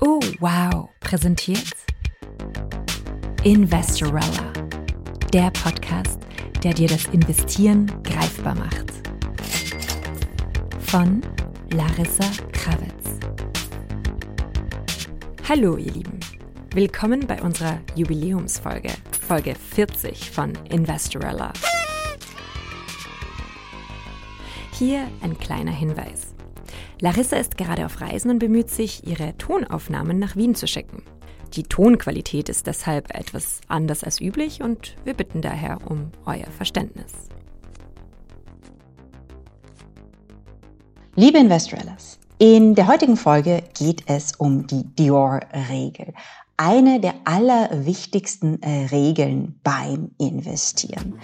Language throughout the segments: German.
Oh, wow, präsentiert Investorella, der Podcast, der dir das Investieren greifbar macht. Von Larissa Krawitz. Hallo, ihr Lieben. Willkommen bei unserer Jubiläumsfolge, Folge 40 von Investorella. Hier ein kleiner Hinweis. Larissa ist gerade auf Reisen und bemüht sich, ihre Tonaufnahmen nach Wien zu schicken. Die Tonqualität ist deshalb etwas anders als üblich und wir bitten daher um euer Verständnis. Liebe Investorellas, in der heutigen Folge geht es um die Dior-Regel. Eine der allerwichtigsten äh, Regeln beim Investieren.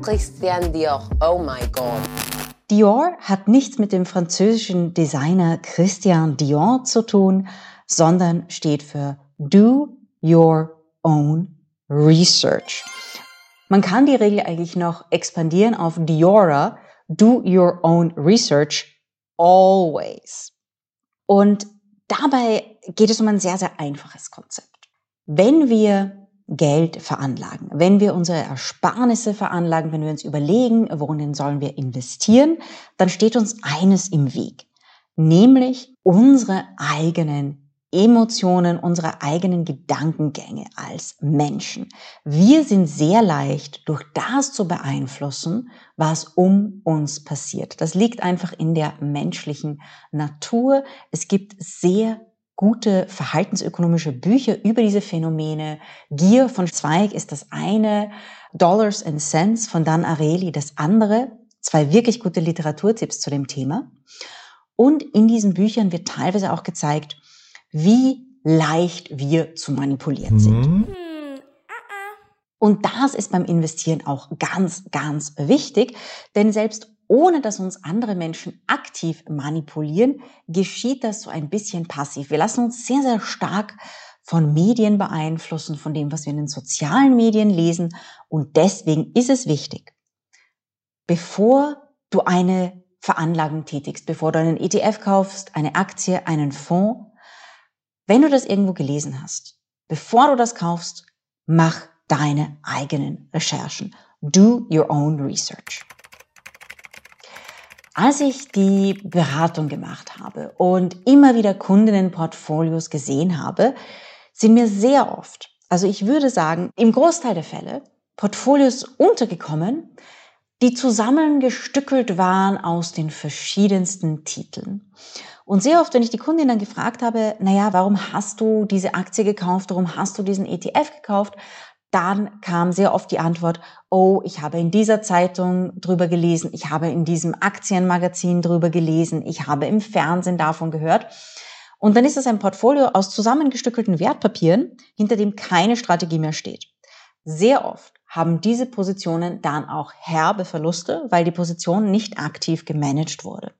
Christian Dior, oh my God. Dior hat nichts mit dem französischen Designer Christian Dior zu tun, sondern steht für Do Your Own Research. Man kann die Regel eigentlich noch expandieren auf Diora, Do Your Own Research always. Und dabei geht es um ein sehr, sehr einfaches Konzept. Wenn wir Geld veranlagen. Wenn wir unsere Ersparnisse veranlagen, wenn wir uns überlegen, worin sollen wir investieren, dann steht uns eines im Weg, nämlich unsere eigenen Emotionen, unsere eigenen Gedankengänge als Menschen. Wir sind sehr leicht durch das zu beeinflussen, was um uns passiert. Das liegt einfach in der menschlichen Natur. Es gibt sehr gute verhaltensökonomische Bücher über diese Phänomene. Gier von Zweig ist das eine, Dollars and Cents von Dan Areli das andere. Zwei wirklich gute Literaturtipps zu dem Thema. Und in diesen Büchern wird teilweise auch gezeigt, wie leicht wir zu manipulieren sind. Mhm. Und das ist beim Investieren auch ganz, ganz wichtig, denn selbst ohne dass uns andere Menschen aktiv manipulieren, geschieht das so ein bisschen passiv. Wir lassen uns sehr, sehr stark von Medien beeinflussen, von dem, was wir in den sozialen Medien lesen. Und deswegen ist es wichtig, bevor du eine Veranlagung tätigst, bevor du einen ETF kaufst, eine Aktie, einen Fonds, wenn du das irgendwo gelesen hast, bevor du das kaufst, mach deine eigenen Recherchen. Do your own research. Als ich die Beratung gemacht habe und immer wieder Kundinnenportfolios gesehen habe, sind mir sehr oft, also ich würde sagen, im Großteil der Fälle, Portfolios untergekommen, die zusammengestückelt waren aus den verschiedensten Titeln. Und sehr oft, wenn ich die Kundin dann gefragt habe, naja, warum hast du diese Aktie gekauft, warum hast du diesen ETF gekauft, dann kam sehr oft die Antwort, oh, ich habe in dieser Zeitung drüber gelesen, ich habe in diesem Aktienmagazin drüber gelesen, ich habe im Fernsehen davon gehört. Und dann ist es ein Portfolio aus zusammengestückelten Wertpapieren, hinter dem keine Strategie mehr steht. Sehr oft haben diese Positionen dann auch herbe Verluste, weil die Position nicht aktiv gemanagt wurde.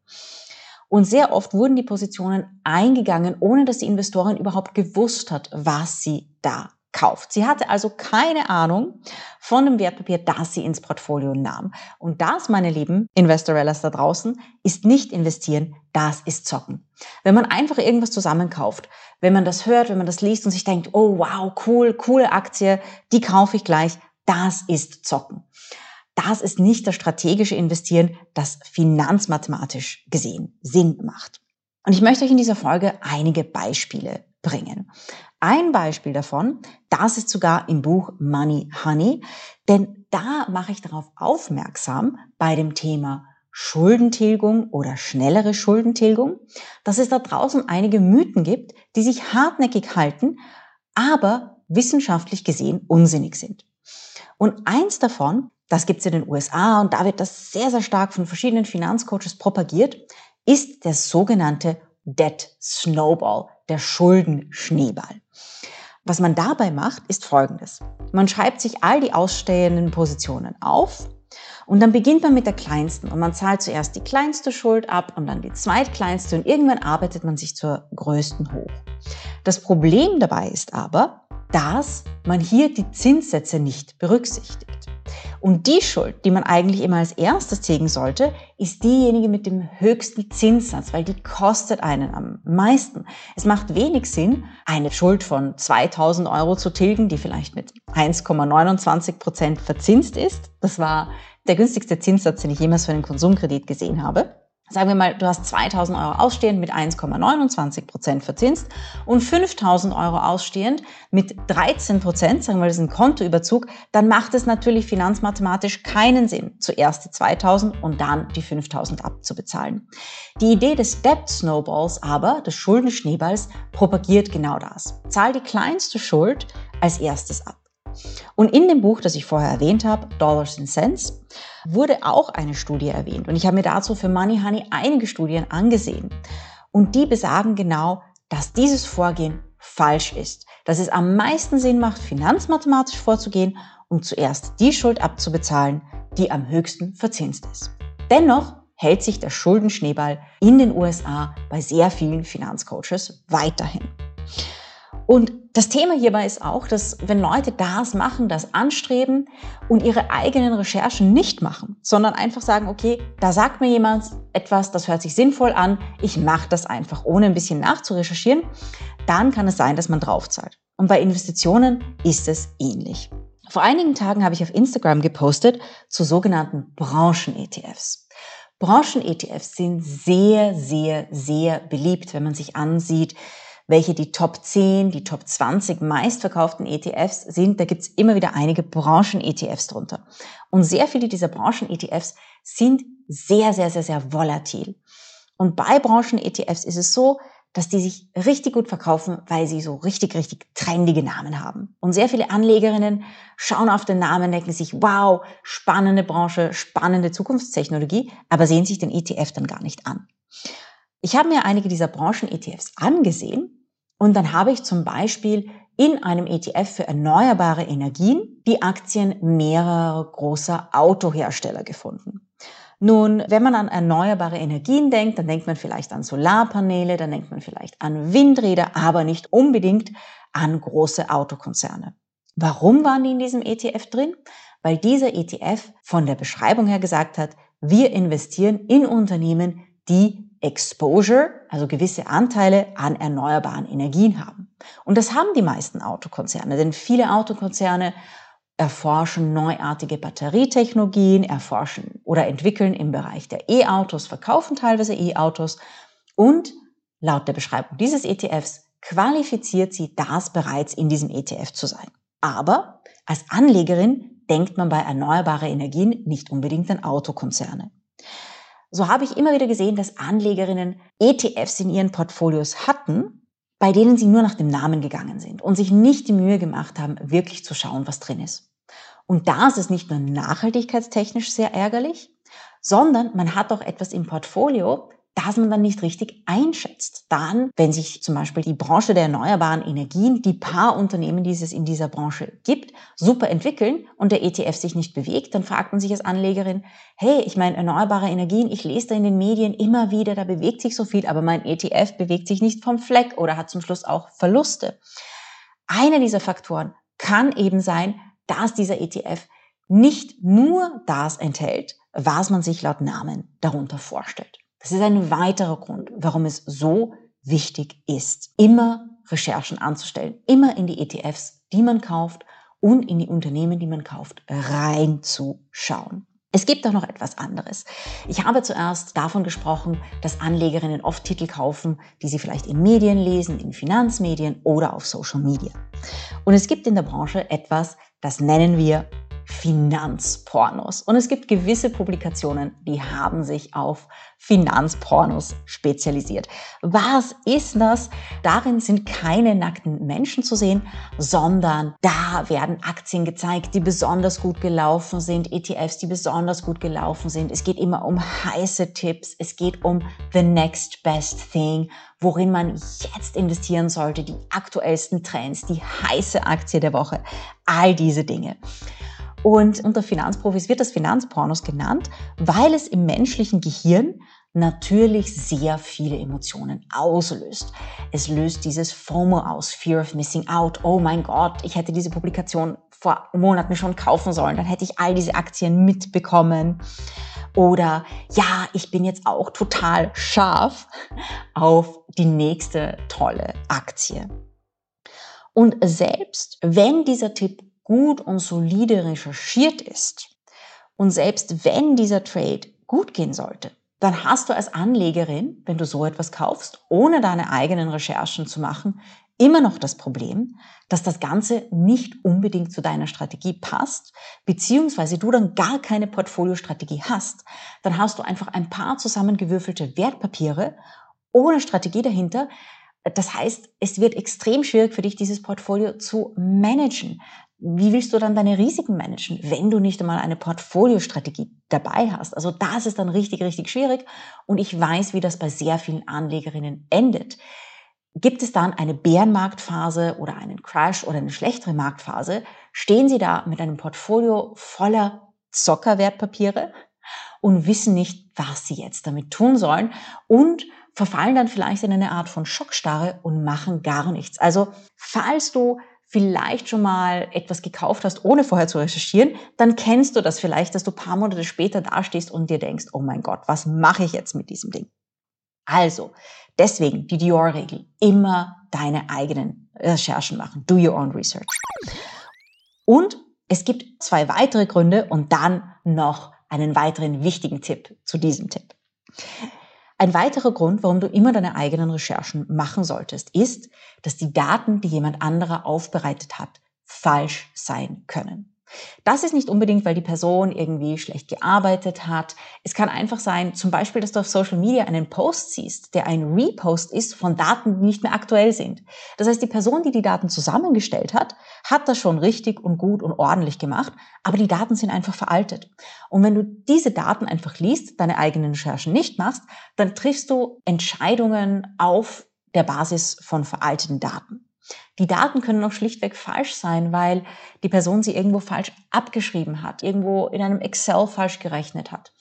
Und sehr oft wurden die Positionen eingegangen, ohne dass die Investorin überhaupt gewusst hat, was sie da kauft. Sie hatte also keine Ahnung von dem Wertpapier, das sie ins Portfolio nahm. Und das, meine lieben Investorellas da draußen, ist nicht investieren, das ist zocken. Wenn man einfach irgendwas zusammenkauft, wenn man das hört, wenn man das liest und sich denkt, oh wow, cool, coole Aktie, die kaufe ich gleich, das ist zocken. Das ist nicht das strategische Investieren, das finanzmathematisch gesehen Sinn macht. Und ich möchte euch in dieser Folge einige Beispiele bringen. Ein Beispiel davon, das ist sogar im Buch Money Honey, denn da mache ich darauf aufmerksam bei dem Thema Schuldentilgung oder schnellere Schuldentilgung, dass es da draußen einige Mythen gibt, die sich hartnäckig halten, aber wissenschaftlich gesehen unsinnig sind. Und eins davon, das gibt es in den USA und da wird das sehr, sehr stark von verschiedenen Finanzcoaches propagiert, ist der sogenannte Debt Snowball, der Schuldenschneeball. Was man dabei macht, ist Folgendes. Man schreibt sich all die ausstehenden Positionen auf und dann beginnt man mit der kleinsten und man zahlt zuerst die kleinste Schuld ab und dann die zweitkleinste und irgendwann arbeitet man sich zur größten hoch. Das Problem dabei ist aber, dass man hier die Zinssätze nicht berücksichtigt. Und die Schuld, die man eigentlich immer als erstes tilgen sollte, ist diejenige mit dem höchsten Zinssatz, weil die kostet einen am meisten. Es macht wenig Sinn, eine Schuld von 2000 Euro zu tilgen, die vielleicht mit 1,29 Prozent verzinst ist. Das war der günstigste Zinssatz, den ich jemals für einen Konsumkredit gesehen habe. Sagen wir mal, du hast 2000 Euro ausstehend mit 1,29 Prozent verzinst und 5000 Euro ausstehend mit 13 Prozent, sagen wir, das ist ein Kontoüberzug, dann macht es natürlich finanzmathematisch keinen Sinn, zuerst die 2000 und dann die 5000 abzubezahlen. Die Idee des Debt Snowballs aber, des Schuldenschneeballs, propagiert genau das. Zahl die kleinste Schuld als erstes ab. Und in dem Buch, das ich vorher erwähnt habe, Dollars and Cents, wurde auch eine Studie erwähnt. Und ich habe mir dazu für Money Honey einige Studien angesehen. Und die besagen genau, dass dieses Vorgehen falsch ist. Dass es am meisten Sinn macht, finanzmathematisch vorzugehen und zuerst die Schuld abzubezahlen, die am höchsten verzinst ist. Dennoch hält sich der Schuldenschneeball in den USA bei sehr vielen Finanzcoaches weiterhin. Und das Thema hierbei ist auch, dass wenn Leute das machen, das anstreben und ihre eigenen Recherchen nicht machen, sondern einfach sagen, okay, da sagt mir jemand etwas, das hört sich sinnvoll an, ich mache das einfach, ohne ein bisschen nachzurecherchieren, dann kann es sein, dass man draufzahlt. Und bei Investitionen ist es ähnlich. Vor einigen Tagen habe ich auf Instagram gepostet zu sogenannten Branchen-ETFs. Branchen-ETFs sind sehr, sehr, sehr beliebt, wenn man sich ansieht, welche die Top 10, die Top 20 meistverkauften ETFs sind. Da gibt's immer wieder einige Branchen-ETFs drunter. Und sehr viele dieser Branchen-ETFs sind sehr, sehr, sehr, sehr volatil. Und bei Branchen-ETFs ist es so, dass die sich richtig gut verkaufen, weil sie so richtig, richtig trendige Namen haben. Und sehr viele Anlegerinnen schauen auf den Namen, denken sich, wow, spannende Branche, spannende Zukunftstechnologie, aber sehen sich den ETF dann gar nicht an. Ich habe mir einige dieser Branchen-ETFs angesehen und dann habe ich zum Beispiel in einem ETF für erneuerbare Energien die Aktien mehrerer großer Autohersteller gefunden. Nun, wenn man an erneuerbare Energien denkt, dann denkt man vielleicht an Solarpaneele, dann denkt man vielleicht an Windräder, aber nicht unbedingt an große Autokonzerne. Warum waren die in diesem ETF drin? Weil dieser ETF von der Beschreibung her gesagt hat, wir investieren in Unternehmen, die Exposure, also gewisse Anteile an erneuerbaren Energien haben. Und das haben die meisten Autokonzerne, denn viele Autokonzerne erforschen neuartige Batterietechnologien, erforschen oder entwickeln im Bereich der E-Autos, verkaufen teilweise E-Autos und laut der Beschreibung dieses ETFs qualifiziert sie das bereits in diesem ETF zu sein. Aber als Anlegerin denkt man bei erneuerbare Energien nicht unbedingt an Autokonzerne. So habe ich immer wieder gesehen, dass Anlegerinnen ETFs in ihren Portfolios hatten, bei denen sie nur nach dem Namen gegangen sind und sich nicht die Mühe gemacht haben, wirklich zu schauen, was drin ist. Und da ist es nicht nur nachhaltigkeitstechnisch sehr ärgerlich, sondern man hat auch etwas im Portfolio, das man dann nicht richtig einschätzt. Dann, wenn sich zum Beispiel die Branche der erneuerbaren Energien, die paar Unternehmen, die es in dieser Branche gibt, super entwickeln und der ETF sich nicht bewegt, dann fragt man sich als Anlegerin, hey, ich meine, erneuerbare Energien, ich lese da in den Medien immer wieder, da bewegt sich so viel, aber mein ETF bewegt sich nicht vom Fleck oder hat zum Schluss auch Verluste. Einer dieser Faktoren kann eben sein, dass dieser ETF nicht nur das enthält, was man sich laut Namen darunter vorstellt. Das ist ein weiterer Grund, warum es so wichtig ist, immer Recherchen anzustellen, immer in die ETFs, die man kauft und in die Unternehmen, die man kauft, reinzuschauen. Es gibt auch noch etwas anderes. Ich habe zuerst davon gesprochen, dass Anlegerinnen oft Titel kaufen, die sie vielleicht in Medien lesen, in Finanzmedien oder auf Social Media. Und es gibt in der Branche etwas, das nennen wir Finanzpornos. Und es gibt gewisse Publikationen, die haben sich auf Finanzpornos spezialisiert. Was ist das? Darin sind keine nackten Menschen zu sehen, sondern da werden Aktien gezeigt, die besonders gut gelaufen sind, ETFs, die besonders gut gelaufen sind. Es geht immer um heiße Tipps, es geht um the next best thing, worin man jetzt investieren sollte, die aktuellsten Trends, die heiße Aktie der Woche, all diese Dinge. Und unter Finanzprofis wird das Finanzpornos genannt, weil es im menschlichen Gehirn natürlich sehr viele Emotionen auslöst. Es löst dieses FOMO aus, Fear of Missing Out. Oh mein Gott, ich hätte diese Publikation vor Monaten schon kaufen sollen, dann hätte ich all diese Aktien mitbekommen. Oder ja, ich bin jetzt auch total scharf auf die nächste tolle Aktie. Und selbst wenn dieser Tipp gut und solide recherchiert ist und selbst wenn dieser Trade gut gehen sollte, dann hast du als Anlegerin, wenn du so etwas kaufst, ohne deine eigenen Recherchen zu machen, immer noch das Problem, dass das Ganze nicht unbedingt zu deiner Strategie passt, beziehungsweise du dann gar keine Portfoliostrategie hast. Dann hast du einfach ein paar zusammengewürfelte Wertpapiere ohne Strategie dahinter. Das heißt, es wird extrem schwierig für dich, dieses Portfolio zu managen wie willst du dann deine Risiken managen, wenn du nicht einmal eine Portfoliostrategie dabei hast? Also das ist dann richtig, richtig schwierig. Und ich weiß, wie das bei sehr vielen Anlegerinnen endet. Gibt es dann eine Bärenmarktphase oder einen Crash oder eine schlechtere Marktphase, stehen sie da mit einem Portfolio voller Zockerwertpapiere und wissen nicht, was sie jetzt damit tun sollen und verfallen dann vielleicht in eine Art von Schockstarre und machen gar nichts. Also falls du vielleicht schon mal etwas gekauft hast, ohne vorher zu recherchieren, dann kennst du das vielleicht, dass du paar Monate später dastehst und dir denkst, oh mein Gott, was mache ich jetzt mit diesem Ding? Also, deswegen die Dior-Regel. Immer deine eigenen Recherchen machen. Do your own research. Und es gibt zwei weitere Gründe und dann noch einen weiteren wichtigen Tipp zu diesem Tipp. Ein weiterer Grund, warum du immer deine eigenen Recherchen machen solltest, ist, dass die Daten, die jemand anderer aufbereitet hat, falsch sein können. Das ist nicht unbedingt, weil die Person irgendwie schlecht gearbeitet hat. Es kann einfach sein, zum Beispiel, dass du auf Social Media einen Post siehst, der ein Repost ist von Daten, die nicht mehr aktuell sind. Das heißt, die Person, die die Daten zusammengestellt hat, hat das schon richtig und gut und ordentlich gemacht, aber die Daten sind einfach veraltet. Und wenn du diese Daten einfach liest, deine eigenen Recherchen nicht machst, dann triffst du Entscheidungen auf der Basis von veralteten Daten. Die Daten können auch schlichtweg falsch sein, weil die Person sie irgendwo falsch abgeschrieben hat, irgendwo in einem Excel falsch gerechnet hat.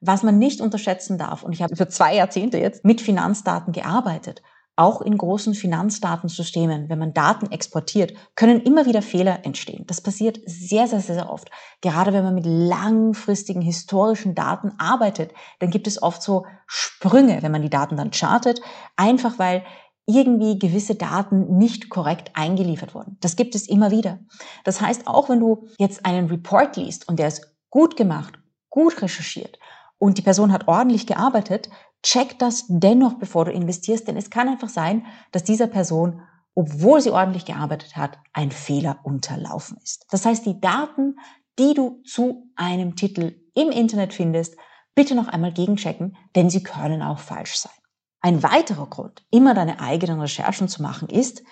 Was man nicht unterschätzen darf, und ich habe für zwei Jahrzehnte jetzt mit Finanzdaten gearbeitet, auch in großen Finanzdatensystemen, wenn man Daten exportiert, können immer wieder Fehler entstehen. Das passiert sehr, sehr, sehr oft. Gerade wenn man mit langfristigen historischen Daten arbeitet, dann gibt es oft so Sprünge, wenn man die Daten dann chartet, einfach weil irgendwie gewisse Daten nicht korrekt eingeliefert wurden. Das gibt es immer wieder. Das heißt, auch wenn du jetzt einen Report liest und der ist gut gemacht, gut recherchiert und die Person hat ordentlich gearbeitet, check das dennoch, bevor du investierst, denn es kann einfach sein, dass dieser Person, obwohl sie ordentlich gearbeitet hat, ein Fehler unterlaufen ist. Das heißt, die Daten, die du zu einem Titel im Internet findest, bitte noch einmal gegenchecken, denn sie können auch falsch sein. Ein weiterer Grund, immer deine eigenen Recherchen zu machen, ist,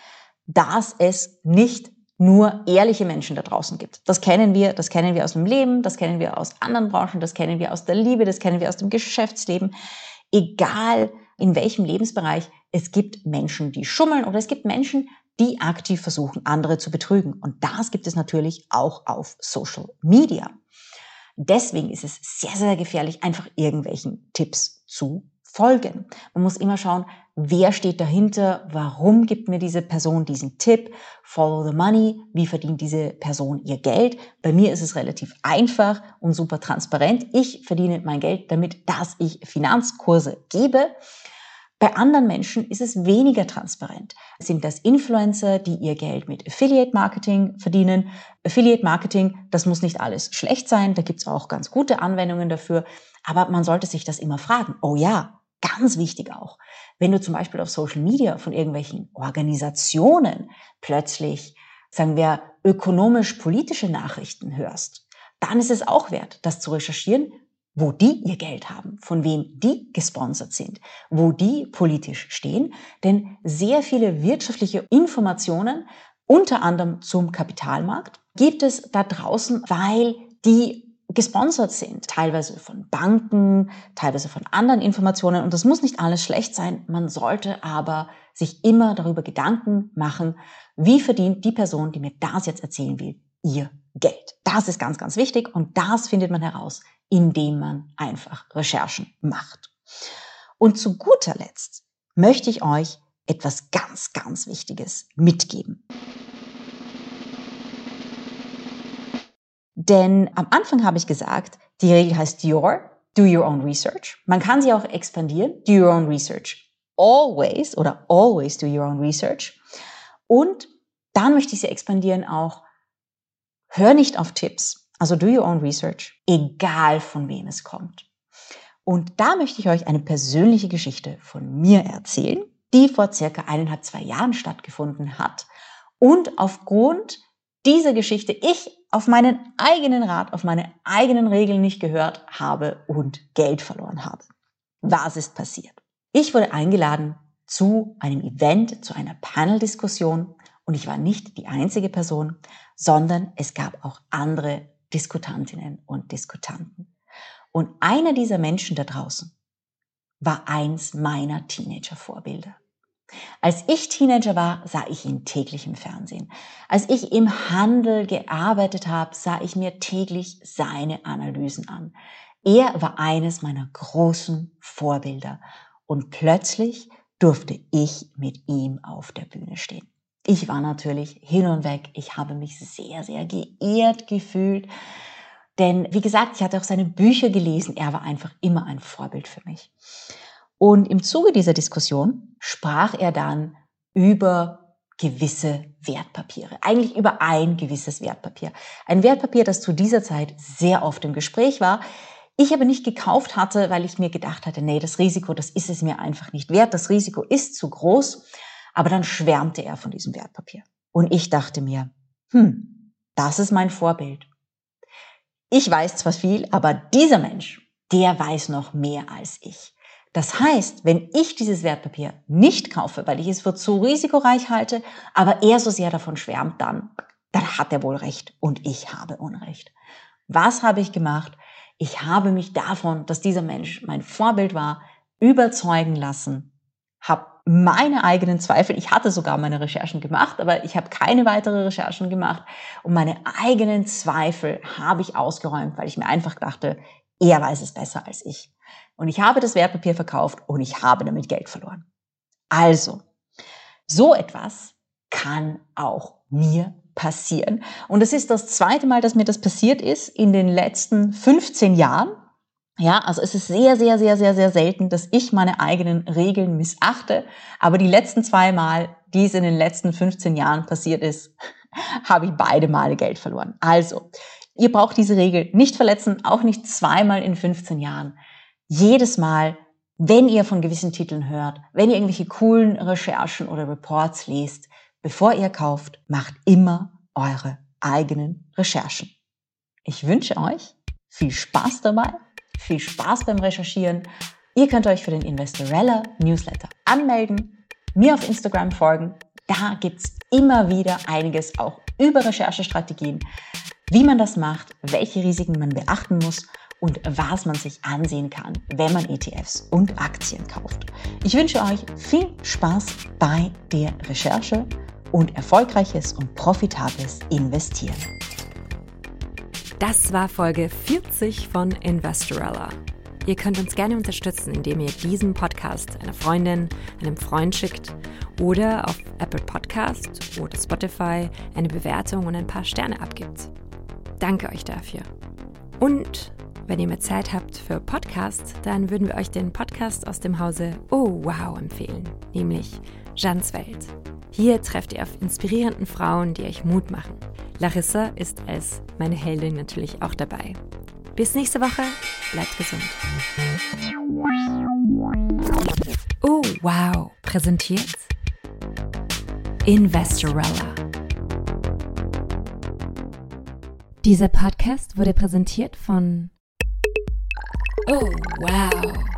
dass es nicht nur ehrliche Menschen da draußen gibt. Das kennen wir, das kennen wir aus dem Leben, das kennen wir aus anderen Branchen, das kennen wir aus der Liebe, das kennen wir aus dem Geschäftsleben. Egal in welchem Lebensbereich, es gibt Menschen, die schummeln oder es gibt Menschen, die aktiv versuchen, andere zu betrügen. Und das gibt es natürlich auch auf Social Media. Deswegen ist es sehr, sehr gefährlich, einfach irgendwelchen Tipps zu folgen. Man muss immer schauen, wer steht dahinter, warum gibt mir diese Person diesen Tipp, follow the money, wie verdient diese Person ihr Geld. Bei mir ist es relativ einfach und super transparent. Ich verdiene mein Geld damit, dass ich Finanzkurse gebe. Bei anderen Menschen ist es weniger transparent. Sind das Influencer, die ihr Geld mit Affiliate Marketing verdienen? Affiliate Marketing, das muss nicht alles schlecht sein, da gibt es auch ganz gute Anwendungen dafür. Aber man sollte sich das immer fragen. Oh ja, Ganz wichtig auch, wenn du zum Beispiel auf Social Media von irgendwelchen Organisationen plötzlich, sagen wir, ökonomisch-politische Nachrichten hörst, dann ist es auch wert, das zu recherchieren, wo die ihr Geld haben, von wem die gesponsert sind, wo die politisch stehen. Denn sehr viele wirtschaftliche Informationen, unter anderem zum Kapitalmarkt, gibt es da draußen, weil die gesponsert sind, teilweise von Banken, teilweise von anderen Informationen. Und das muss nicht alles schlecht sein. Man sollte aber sich immer darüber Gedanken machen, wie verdient die Person, die mir das jetzt erzählen will, ihr Geld. Das ist ganz, ganz wichtig und das findet man heraus, indem man einfach Recherchen macht. Und zu guter Letzt möchte ich euch etwas ganz, ganz Wichtiges mitgeben. Denn am Anfang habe ich gesagt, die Regel heißt your, do your own research. Man kann sie auch expandieren, do your own research. Always oder always do your own research. Und dann möchte ich sie expandieren auch, hör nicht auf Tipps. Also do your own research, egal von wem es kommt. Und da möchte ich euch eine persönliche Geschichte von mir erzählen, die vor circa eineinhalb, zwei Jahren stattgefunden hat. Und aufgrund dieser Geschichte ich auf meinen eigenen Rat, auf meine eigenen Regeln nicht gehört habe und Geld verloren habe. Was ist passiert? Ich wurde eingeladen zu einem Event, zu einer Panel-Diskussion und ich war nicht die einzige Person, sondern es gab auch andere Diskutantinnen und Diskutanten. Und einer dieser Menschen da draußen war eins meiner Teenager-Vorbilder. Als ich Teenager war, sah ich ihn täglich im Fernsehen. Als ich im Handel gearbeitet habe, sah ich mir täglich seine Analysen an. Er war eines meiner großen Vorbilder und plötzlich durfte ich mit ihm auf der Bühne stehen. Ich war natürlich hin und weg. Ich habe mich sehr, sehr geehrt gefühlt. Denn, wie gesagt, ich hatte auch seine Bücher gelesen. Er war einfach immer ein Vorbild für mich. Und im Zuge dieser Diskussion sprach er dann über gewisse Wertpapiere. Eigentlich über ein gewisses Wertpapier. Ein Wertpapier, das zu dieser Zeit sehr oft im Gespräch war. Ich aber nicht gekauft hatte, weil ich mir gedacht hatte, nee, das Risiko, das ist es mir einfach nicht wert. Das Risiko ist zu groß. Aber dann schwärmte er von diesem Wertpapier. Und ich dachte mir, hm, das ist mein Vorbild. Ich weiß zwar viel, aber dieser Mensch, der weiß noch mehr als ich. Das heißt, wenn ich dieses Wertpapier nicht kaufe, weil ich es für zu risikoreich halte, aber er so sehr davon schwärmt, dann, dann hat er wohl recht und ich habe Unrecht. Was habe ich gemacht? Ich habe mich davon, dass dieser Mensch mein Vorbild war, überzeugen lassen, habe meine eigenen Zweifel, ich hatte sogar meine Recherchen gemacht, aber ich habe keine weitere Recherchen gemacht und meine eigenen Zweifel habe ich ausgeräumt, weil ich mir einfach dachte, er weiß es besser als ich. Und ich habe das Wertpapier verkauft und ich habe damit Geld verloren. Also, so etwas kann auch mir passieren. Und es ist das zweite Mal, dass mir das passiert ist in den letzten 15 Jahren. Ja, also es ist sehr, sehr, sehr, sehr, sehr selten, dass ich meine eigenen Regeln missachte. Aber die letzten zwei Mal, die es in den letzten 15 Jahren passiert ist, habe ich beide Male Geld verloren. Also, ihr braucht diese Regel nicht verletzen, auch nicht zweimal in 15 Jahren jedes Mal, wenn ihr von gewissen Titeln hört, wenn ihr irgendwelche coolen Recherchen oder Reports liest, bevor ihr kauft, macht immer eure eigenen Recherchen. Ich wünsche euch viel Spaß dabei, viel Spaß beim Recherchieren. Ihr könnt euch für den Investorella Newsletter anmelden, mir auf Instagram folgen. Da gibt's immer wieder einiges auch über Recherchestrategien, wie man das macht, welche Risiken man beachten muss und was man sich ansehen kann, wenn man ETFs und Aktien kauft. Ich wünsche euch viel Spaß bei der Recherche und erfolgreiches und profitables Investieren. Das war Folge 40 von Investorella. Ihr könnt uns gerne unterstützen, indem ihr diesen Podcast einer Freundin, einem Freund schickt oder auf Apple Podcast oder Spotify eine Bewertung und ein paar Sterne abgibt. Danke euch dafür. Und wenn ihr mehr Zeit habt für Podcast, dann würden wir euch den Podcast aus dem Hause Oh Wow empfehlen, nämlich Jeans Welt. Hier trefft ihr auf inspirierenden Frauen, die euch Mut machen. Larissa ist als meine Heldin natürlich auch dabei. Bis nächste Woche, bleibt gesund. Oh Wow präsentiert Investorella. Dieser Podcast wurde präsentiert von Oh, wow.